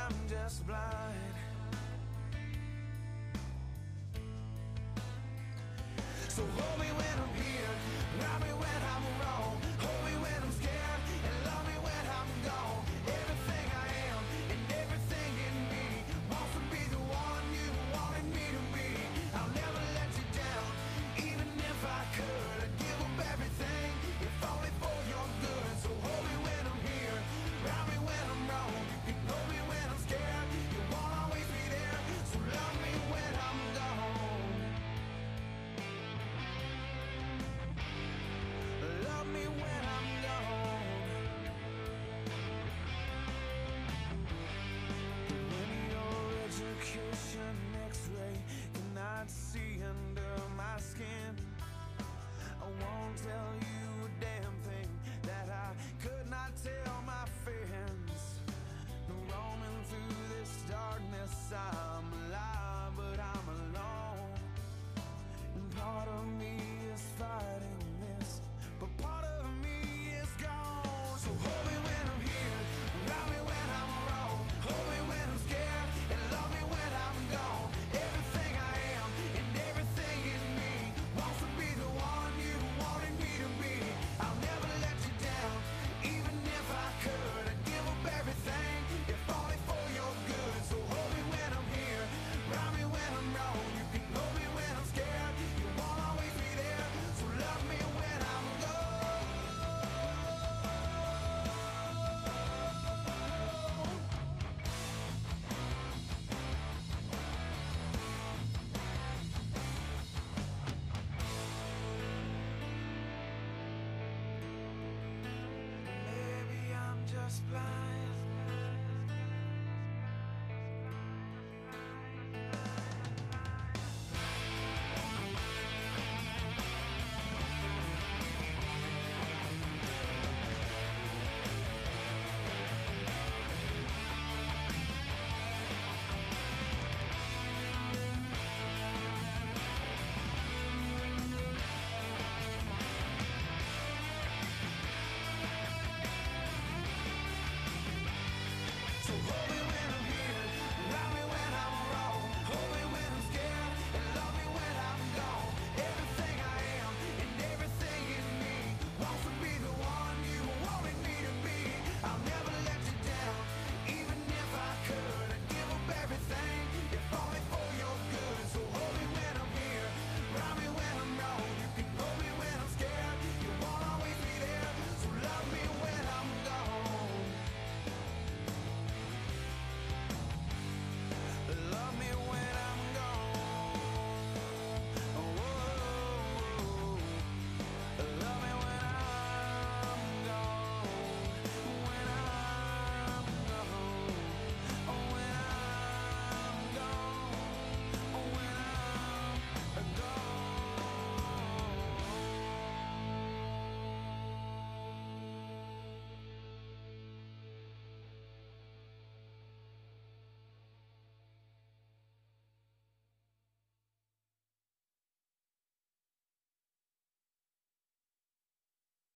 I'm just blind. So hold me